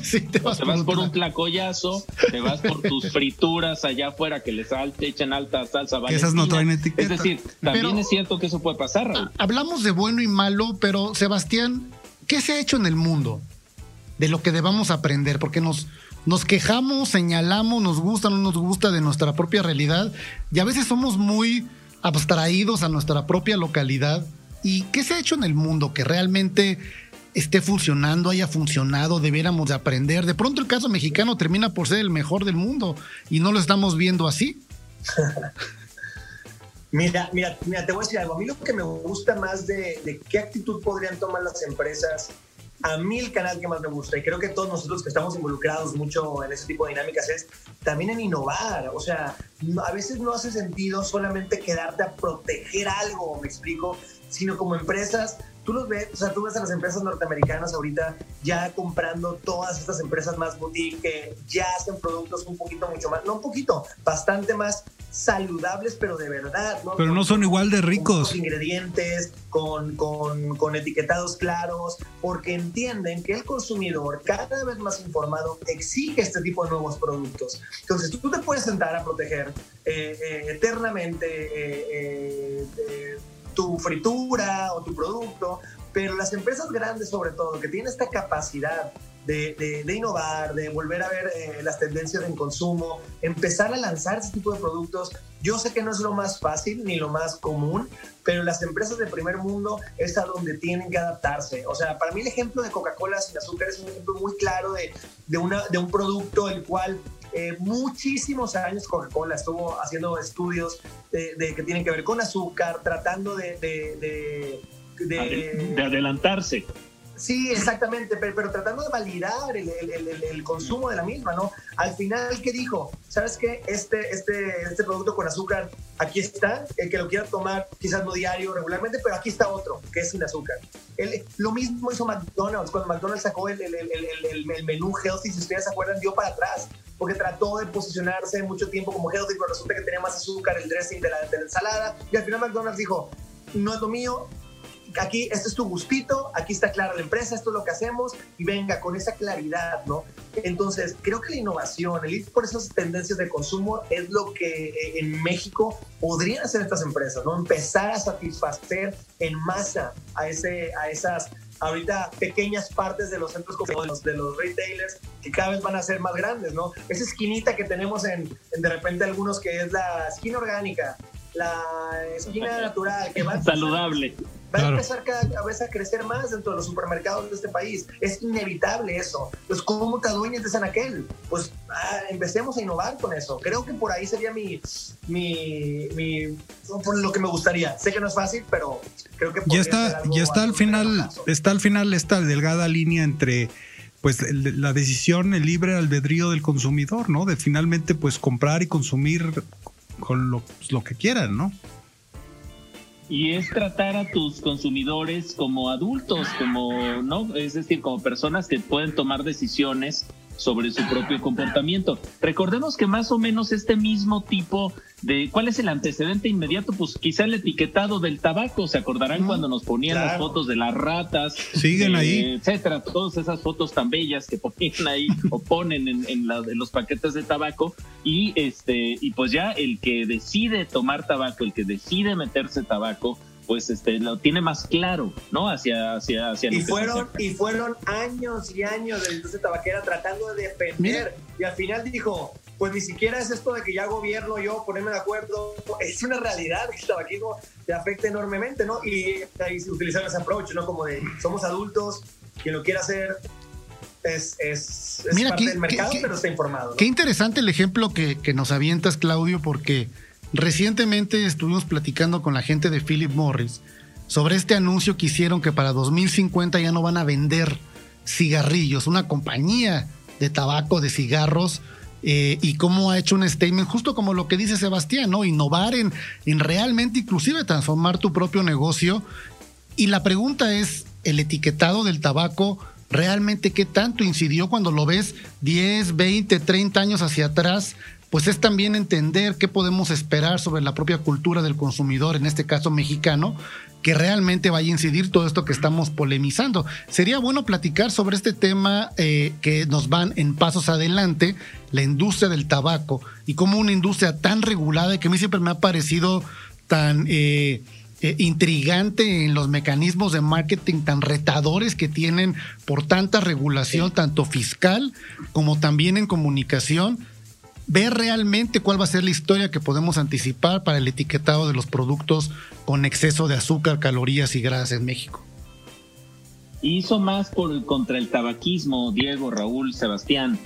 sí, te vas, por, un tlacoyazo, te vas por tus frituras allá afuera que les salte, echan alta salsa. Esas no traen etiqueta. Es decir, también es cierto que eso puede pasar, Raúl. Hablamos de bueno y malo, pero Sebastián, ¿qué se ha hecho en el mundo? De lo que debamos aprender, porque nos, nos quejamos, señalamos, nos gusta, o no nos gusta de nuestra propia realidad, y a veces somos muy abstraídos a nuestra propia localidad ¿Y qué se ha hecho en el mundo que realmente esté funcionando, haya funcionado, debiéramos de aprender? De pronto el caso mexicano termina por ser el mejor del mundo y no lo estamos viendo así. mira, mira, mira, te voy a decir algo. A mí lo que me gusta más de, de qué actitud podrían tomar las empresas a mí el canal que más me gusta, y creo que todos nosotros que estamos involucrados mucho en ese tipo de dinámicas, es también en innovar. O sea, a veces no hace sentido solamente quedarte a proteger algo, me explico, sino como empresas, tú los ves, o sea, tú ves a las empresas norteamericanas ahorita ya comprando todas estas empresas más boutique que ya hacen productos un poquito mucho más, no un poquito, bastante más saludables, pero de verdad. ¿no? Pero no son igual de ricos. Con ingredientes, con, con, con, etiquetados claros, porque entienden que el consumidor, cada vez más informado, exige este tipo de nuevos productos. Entonces, tú te puedes sentar a proteger eh, eh, eternamente. Eh, tu fritura o tu producto, pero las empresas grandes sobre todo, que tienen esta capacidad de, innovar, de volver a ver eh, las tendencias en consumo, empezar a lanzar ese tipo de productos. Yo sé que no es lo más fácil ni lo más común, pero las empresas de primer mundo es a donde tienen que adaptarse. O sea, para mí el ejemplo de Coca-Cola sin azúcar es un ejemplo muy claro de, de un producto el cual eh, muchísimos años Coca-Cola estuvo haciendo estudios de, que tienen que ver con azúcar, tratando de, de, de adelantarse. Sí, exactamente, pero, tratando de validar el, consumo de la misma, ¿no? Al final, ¿qué dijo? ¿Sabes qué? Este, este, este producto con azúcar, aquí está, el que lo quiera tomar, quizás no diario, regularmente, pero aquí está otro, que es sin azúcar. lo mismo hizo McDonald's, cuando McDonald's sacó el, menú healthy, si ustedes se acuerdan, dio para atrás, porque trató de posicionarse mucho tiempo como healthy, pero resulta que tenía más azúcar el dressing de la, de la ensalada, y al final McDonald's dijo, no es lo mío, aquí, este es tu gustito, aquí está clara la empresa, esto es lo que hacemos y venga con esa claridad, ¿no? Entonces, creo que la innovación, el ir por esas tendencias de consumo es lo que eh, en México podrían hacer estas empresas, ¿no? Empezar a satisfacer en masa a, ese, a esas ahorita pequeñas partes de los centros comerciales, de los retailers, que cada vez van a ser más grandes, ¿no? Esa esquinita que tenemos en, en de repente algunos que es la esquina orgánica, la esquina natural, que va saludable va a empezar cada vez a crecer más dentro de los supermercados de este país. Es inevitable eso. Pues, ¿cómo te adueñas de San Aquel? Pues, ah, empecemos a innovar con eso. Creo que por ahí sería mi, mi, mi, por lo que me gustaría. Sé que no es fácil, pero creo que ya está, ya está al final, está al final esta delgada línea entre pues la decisión, el libre albedrío del consumidor, ¿no? De finalmente pues comprar y consumir con lo, lo que quieran, ¿no? Y es tratar a tus consumidores como adultos, como, ¿no? Es decir, como personas que pueden tomar decisiones sobre su propio comportamiento. Recordemos que más o menos este mismo tipo de cuál es el antecedente inmediato, pues quizá el etiquetado del tabaco, se acordarán cuando nos ponían las fotos de las ratas, siguen ahí, etcétera, todas esas fotos tan bellas que ponen ahí o ponen en, en, los paquetes de tabaco. Y este y pues ya el que decide tomar tabaco, el que decide meterse tabaco, pues este lo tiene más claro, ¿no? Hacia hacia hacia y fueron y fueron años y años de la industria tabaquera tratando de defender. Y al final dijo pues ni siquiera es esto de que ya gobierno yo ponerme de acuerdo. Es una realidad que el tabaquismo te afecta enormemente no y ahí se utilizaron ese approach no como de somos adultos quien lo quiera hacer es, es, parte del mercado, pero está informado. Qué interesante el ejemplo que, que nos avientas, Claudio, porque Recientemente estuvimos platicando con la gente de Philip Morris sobre este anuncio que hicieron que para 2050 ya no van a vender cigarrillos, una compañía de tabaco, de cigarros, eh, y cómo ha hecho un statement, justo como lo que dice Sebastián, ¿no? Innovar en, en realmente inclusive transformar tu propio negocio. Y la pregunta es, ¿el etiquetado del tabaco realmente qué tanto incidió cuando lo ves 10, 20, 30 años hacia atrás pues es también entender qué podemos esperar sobre la propia cultura del consumidor, en este caso mexicano, que realmente vaya a incidir todo esto que estamos polemizando. Sería bueno platicar sobre este tema eh, que nos van en pasos adelante, la industria del tabaco, y cómo una industria tan regulada y que a mí siempre me ha parecido tan... Eh, eh, intrigante en los mecanismos de marketing tan retadores que tienen por tanta regulación, tanto fiscal como también en comunicación, ver realmente cuál va a ser la historia que podemos anticipar para el etiquetado de los productos con exceso de azúcar, calorías y grasas en México. Hizo más por, contra el tabaquismo, Diego, Raúl, Sebastián.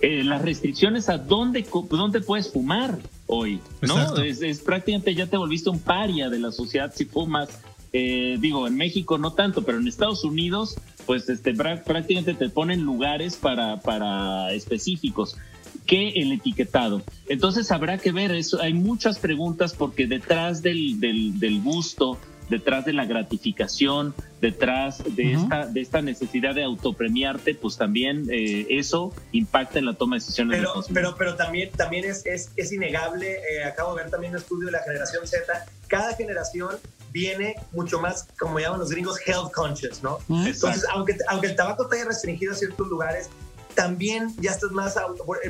Eh, las restricciones a dónde, dónde puedes fumar hoy, ¿no? Es, prácticamente ya te volviste un paria de la sociedad si fumas. Eh, digo, en México no tanto, pero en Estados Unidos, pues este, prácticamente te ponen lugares para, para específicos que el etiquetado. Entonces habrá que ver eso. Hay muchas preguntas porque detrás del, del, gusto, detrás de la gratificación, detrás de, esta, de esta necesidad de autopremiarte, pues también eh, eso impacta en la toma de decisiones. Pero, pero, pero también, también es, es, es innegable, eh, acabo de ver también un estudio de la generación Z, cada generación viene mucho más, como llaman los gringos, health conscious, ¿no? Entonces, aunque, aunque el tabaco te haya restringido a ciertos lugares, también ya estás más,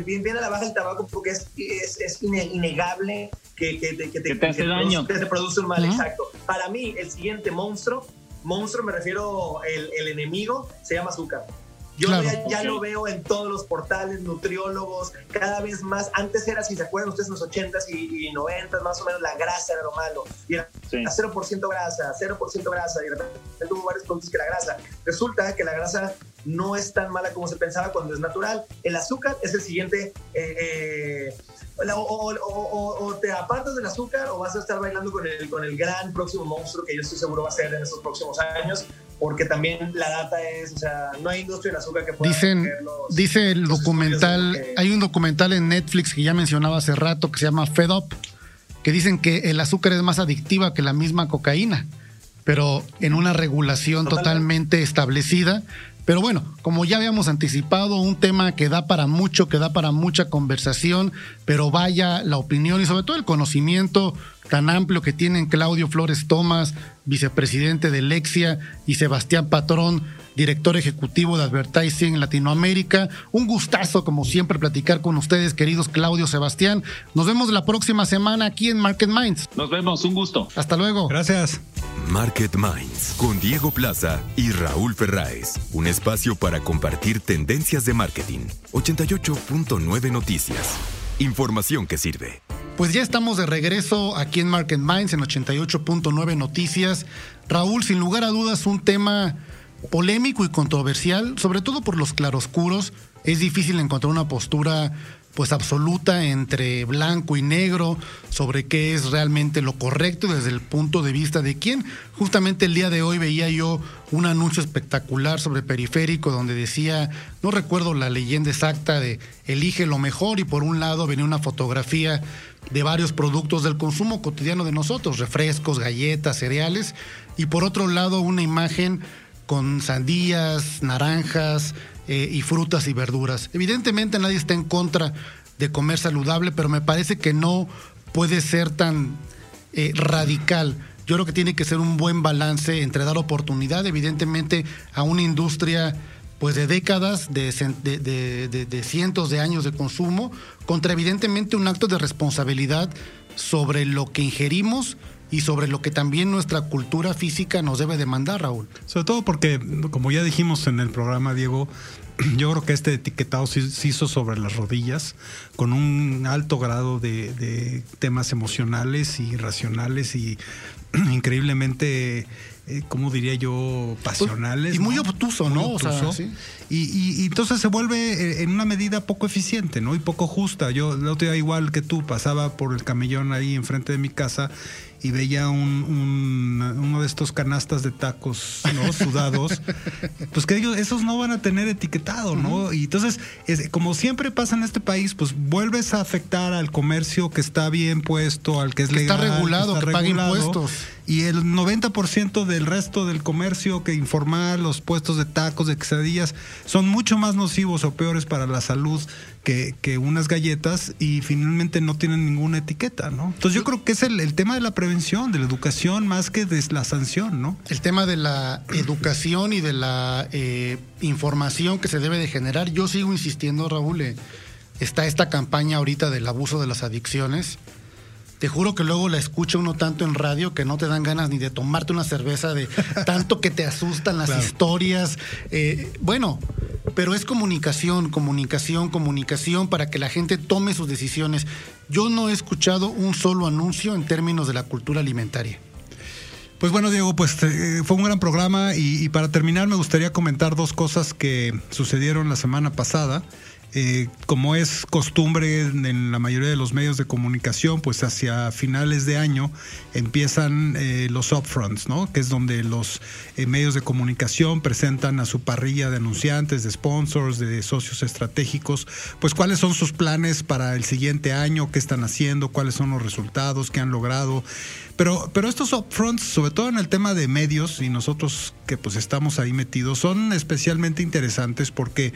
bien, viene a la baja el tabaco porque es, es, es innegable que, que, que, te, hace daño. Que te produce un mal, exacto. Para mí, el siguiente monstruo, monstruo me refiero, el, el enemigo, se llama azúcar. Yo ya, lo veo en todos los portales, nutriólogos, cada vez más. Antes era, si se acuerdan ustedes, en los 80s y, 90s, más o menos la grasa era lo malo. Y era 0% grasa, 0% grasa. Y de repente tuvo varios productos que la grasa. Resulta que la grasa no es tan mala como se pensaba cuando es natural. El azúcar es el siguiente... Eh, eh, o, te apartas del azúcar o vas a estar bailando con el, con el gran próximo monstruo que yo estoy seguro va a ser en estos próximos años, porque también la data es, o sea, no hay industria del azúcar que pueda... Dicen, dice el documental, hay un documental en Netflix que ya mencionaba hace rato que se llama Fed Up, que dicen que el azúcar es más adictiva que la misma cocaína, pero en una regulación totalmente establecida pero bueno, como ya habíamos anticipado, un tema que da para mucho, que da para mucha conversación, pero vaya la opinión y sobre todo el conocimiento tan amplio que tienen Claudio Flores Tomás, vicepresidente de Lexia, y Sebastián Patrón, director ejecutivo de Advertising en Latinoamérica. Un gustazo, como siempre, platicar con ustedes, queridos Claudio, Sebastián. Nos vemos la próxima semana aquí en Market Minds. Nos vemos, un gusto. Hasta luego. Gracias. Market Minds con Diego Plaza y Raúl Ferráez. Un espacio para compartir tendencias de marketing. 88.9 Noticias. Información que sirve. Pues ya estamos de regreso aquí en Market Minds en 88.9 Noticias. Raúl, sin lugar a dudas, un tema polémico y controversial, sobre todo por los claroscuros. Es difícil encontrar una postura pues absoluta entre blanco y negro sobre qué es realmente lo correcto desde el punto de vista de quién. Justamente el día de hoy veía yo un anuncio espectacular sobre periférico donde decía, no recuerdo la leyenda exacta de elige lo mejor y por un lado venía una fotografía de varios productos del consumo cotidiano de nosotros, refrescos, galletas, cereales y por otro lado una imagen con sandías, naranjas eh, y frutas y verduras. Evidentemente nadie está en contra de comer saludable, pero me parece que no puede ser tan eh, radical. Yo creo que tiene que ser un buen balance entre dar oportunidad, evidentemente, a una industria pues de décadas, de, de, cientos de años de consumo, contra evidentemente un acto de responsabilidad sobre lo que ingerimos y sobre lo que también nuestra cultura física nos debe demandar, Raúl. Sobre todo porque, como ya dijimos en el programa, Diego, yo creo que este etiquetado se, hizo sobre las rodillas, con un alto grado de, temas emocionales y racionales y increíblemente eh, ¿cómo diría yo? Pasionales. Y muy obtuso, ¿no? y, entonces se vuelve eh, en una medida poco eficiente, ¿no? Y poco justa. Yo el otro día, igual que tú, pasaba por el camellón ahí enfrente de mi casa y veía un, uno de estos canastas de tacos ¿no? sudados, pues que ellos, esos no van a tener etiquetado, ¿no? Y entonces, como siempre pasa en este país, pues vuelves a afectar al comercio que está bien puesto, al que es legal. Está regulado, que, paga impuestos. Y el 90% del resto del comercio que informal, los puestos de tacos, de quesadillas, son mucho más nocivos o peores para la salud que, que, unas galletas y finalmente no tienen ninguna etiqueta, ¿no? Entonces yo creo que es el, tema de la prevención, de la educación, más que de la sanción, ¿no? El tema de la educación y de la eh, información que se debe de generar. Yo sigo insistiendo, Raúl, eh, está esta campaña ahorita del abuso de las adicciones. Te juro que luego la escucha uno tanto en radio que no te dan ganas ni de tomarte una cerveza de tanto que te asustan las historias. Eh, bueno, pero es comunicación, comunicación, comunicación para que la gente tome sus decisiones. Yo no he escuchado un solo anuncio en términos de la cultura alimentaria. Pues bueno, Diego, pues eh, fue un gran programa y, para terminar me gustaría comentar dos cosas que sucedieron la semana pasada. Eh, como es costumbre en la mayoría de los medios de comunicación, pues hacia finales de año empiezan eh, los upfronts, ¿no? Que es donde los eh, medios de comunicación presentan a su parrilla de anunciantes, de sponsors, de socios estratégicos, pues cuáles son sus planes para el siguiente año, qué están haciendo, cuáles son los resultados que han logrado. Pero, pero estos upfronts, sobre todo en el tema de medios y nosotros que pues estamos ahí metidos, son especialmente interesantes porque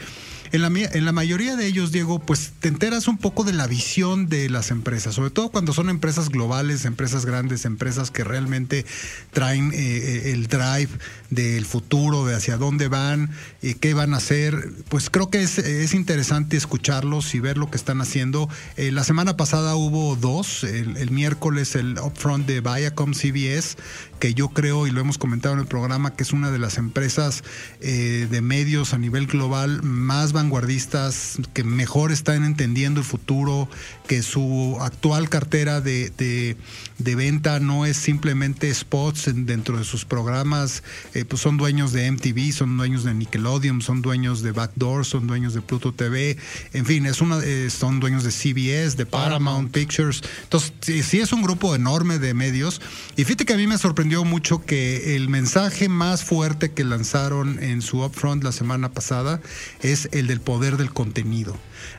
en la, en la mayoría de ellos, Diego, pues te enteras un poco de la visión de las empresas, sobre todo cuando son empresas globales, empresas grandes, empresas que realmente traen eh, eh, el drive del futuro, de hacia dónde van, y qué van a hacer. Pues creo que es, es, interesante escucharlos y ver lo que están haciendo. Eh, la semana pasada hubo dos, el, miércoles el upfront de Viacom CBS, que yo creo, y lo hemos comentado en el programa, que es una de las empresas eh, de medios a nivel global más vanguardistas, que mejor están entendiendo el futuro, que su actual cartera de, de, venta no es simplemente spots dentro de sus programas, eh, pues son dueños de MTV, son dueños de Nickelodeon, son dueños de Backdoor, son dueños de Pluto TV, en fin, es una, eh, son dueños de CBS, de Paramount Pictures. Entonces, sí, sí es un grupo enorme de medios. Y fíjate que a mí me sorprendió mucho que el mensaje más fuerte que lanzaron en su upfront la semana pasada es el del poder del contenido.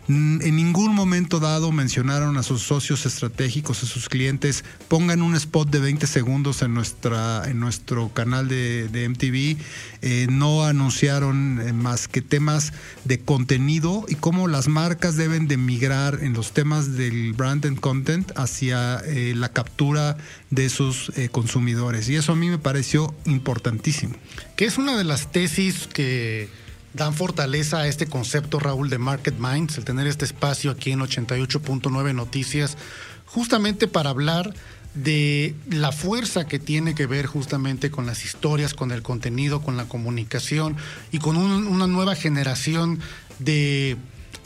En ningún momento dado mencionaron a sus socios estratégicos, a sus clientes, pongan un spot de 20 segundos en, nuestra, en nuestro canal de, MTV. Eh, no anunciaron eh, más que temas de contenido y cómo las marcas deben de migrar en los temas del brand and content hacia eh, la captura de sus consumidores. Y eso a mí me pareció importantísimo. Que es una de las tesis que dan fortaleza a este concepto, Raúl, de Market Minds, el tener este espacio aquí en 88.9 Noticias, justamente para hablar de la fuerza que tiene que ver justamente con las historias, con el contenido, con la comunicación y con una nueva generación de,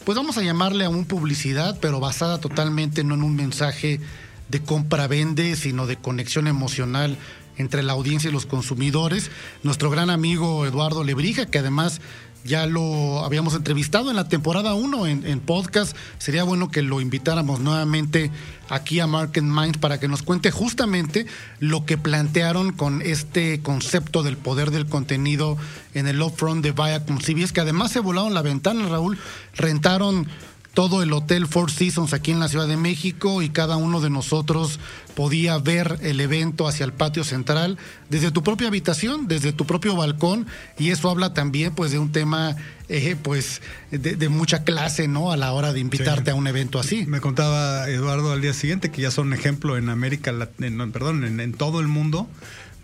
pues vamos a llamarle a un publicidad, pero basada totalmente no en un mensaje de compra-vende, sino de conexión emocional entre la audiencia y los consumidores. Nuestro gran amigo Eduardo Lebrija, que además ya lo habíamos entrevistado en la temporada 1 en, podcast. Sería bueno que lo invitáramos nuevamente aquí a Market Minds para que nos cuente justamente lo que plantearon con este concepto del poder del contenido en el upfront de Viacom CBS, que además se volaron la ventana, Raúl, rentaron todo el Hotel Four Seasons aquí en la Ciudad de México y cada uno de nosotros podía ver el evento hacia el patio central desde tu propia habitación, desde tu propio balcón y eso habla también pues de un tema eh, pues de, mucha clase, ¿no? A la hora de invitarte a un evento así. Me contaba Eduardo al día siguiente que ya son ejemplo en América, en, perdón, en todo el mundo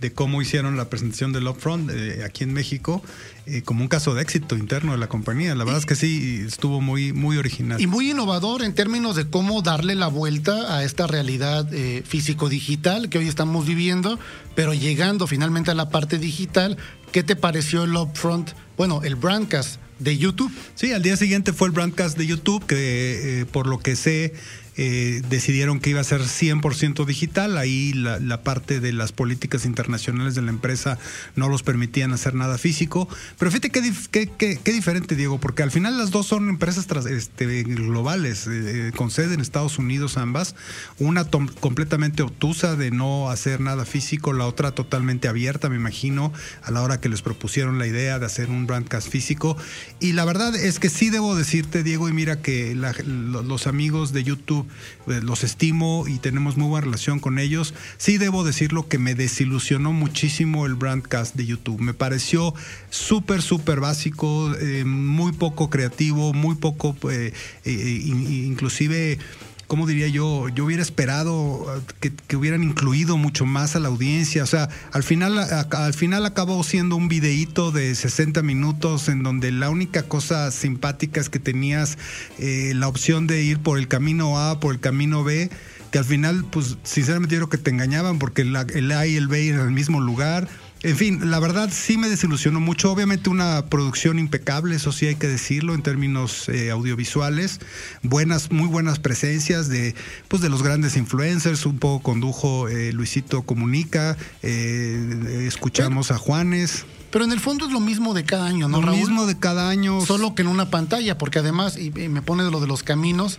de cómo hicieron la presentación del Upfront eh, aquí en México eh, como un caso de éxito interno de la compañía. La verdad es que sí, estuvo muy, muy original. Y muy innovador en términos de cómo darle la vuelta a esta realidad eh, físico-digital que hoy estamos viviendo, pero llegando finalmente a la parte digital. ¿Qué te pareció el Upfront? Bueno, el Brandcast de YouTube. Sí, al día siguiente fue el Brandcast de YouTube, que por lo que sé eh, decidieron que iba a ser 100% digital. Ahí la, parte de las políticas internacionales de la empresa no los permitían hacer nada físico. Pero fíjate qué, qué, diferente, Diego, porque al final las dos son empresas este, globales, eh, con sede en Estados Unidos ambas. Una completamente obtusa de no hacer nada físico, la otra totalmente abierta, me imagino, a la hora que les propusieron la idea de hacer un brandcast físico. Y la verdad es que sí debo decirte, Diego, y mira que los amigos de YouTube eh, los estimo y tenemos muy buena relación con ellos. Sí debo decirlo que me desilusionó muchísimo el brandcast de YouTube. Me pareció súper, súper básico, eh, muy poco creativo, muy poco, eh, inclusive ¿cómo diría yo? Yo hubiera esperado que, hubieran incluido mucho más a la audiencia. O sea, al final, al final acabó siendo un videíto de 60 minutos en donde la única cosa simpática es que tenías eh, la opción de ir por el camino A, por el camino B que al final, pues sinceramente yo creo que te engañaban porque el A y el B eran en el mismo lugar en fin, la verdad sí me desilusionó mucho. Obviamente una producción impecable, eso sí hay que decirlo en términos eh, audiovisuales. Buenas, muy buenas presencias de, pues, de los grandes influencers. Un poco condujo eh, Luisito Comunica. Eh, escuchamos a Juanes. Pero en el fondo es lo mismo de cada año, ¿no? Lo mismo de cada año. Solo que en una pantalla, porque además, y me pone de lo de los caminos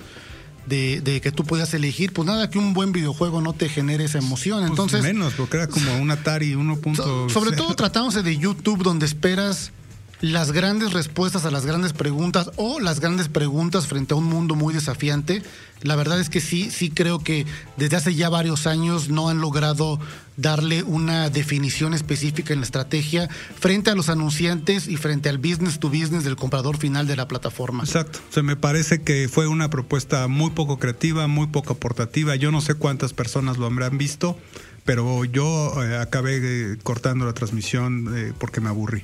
de, que tú podías elegir, pues nada que un buen videojuego no te genere esa emoción. Pues Entonces, menos, porque era como un Atari 1. sobre todo tratándose de YouTube, donde esperas las grandes respuestas a las grandes preguntas o las grandes preguntas frente a un mundo muy desafiante. La verdad es que sí, sí creo que desde hace ya varios años no han logrado darle una definición específica en la estrategia frente a los anunciantes y frente al business to business del comprador final de la plataforma. Exacto. Se me parece que fue una propuesta muy poco creativa, muy poco aportativa. Yo no sé cuántas personas lo habrán visto, pero yo eh, acabé eh, cortando la transmisión eh, porque me aburrí.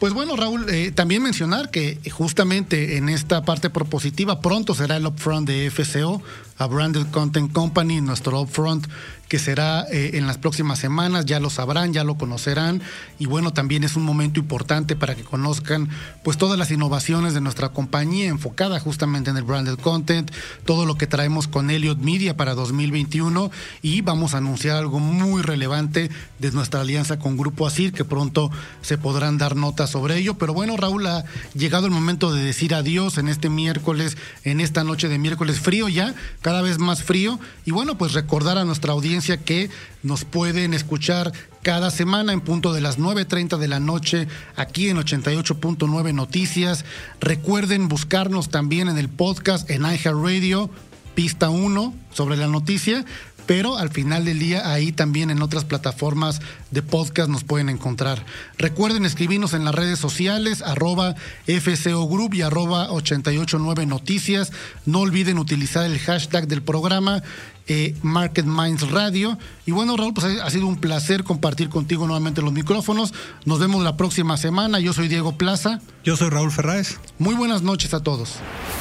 Pues bueno, Raúl, eh, también mencionar que justamente en esta parte propositiva pronto será el upfront de FCO a Branded Content Company, nuestro upfront que será eh, en las próximas semanas, ya lo sabrán, ya lo conocerán. Y bueno, también es un momento importante para que conozcan pues todas las innovaciones de nuestra compañía enfocada justamente en el branded content, todo lo que traemos con Elliot Media para 2021 y vamos a anunciar algo muy relevante de nuestra alianza con Grupo Asir que pronto se podrán dar notas sobre ello, pero bueno, Raúl ha llegado el momento de decir adiós en este miércoles, en esta noche de miércoles frío ya, cada vez más frío. Y bueno, pues recordar a nuestra que nos pueden escuchar cada semana en punto de las 9.30 de la noche aquí en 88.9 Noticias. Recuerden buscarnos también en el podcast en iHeartRadio, pista 1 sobre la noticia pero al final del día ahí también en otras plataformas de podcast nos pueden encontrar. Recuerden escribirnos en las redes sociales, arroba FCO Group y arroba 889 Noticias. No olviden utilizar el hashtag del programa eh, Market Minds Radio. Y bueno, Raúl, pues ha sido un placer compartir contigo nuevamente los micrófonos. Nos vemos la próxima semana. Yo soy Diego Plaza. Yo soy Raúl Ferráez. Muy buenas noches a todos.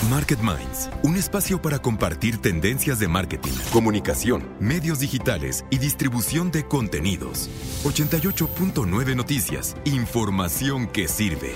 Market Minds, un espacio para compartir tendencias de marketing, comunicación, medios digitales y distribución de contenidos. 88.9 Noticias, información que sirve.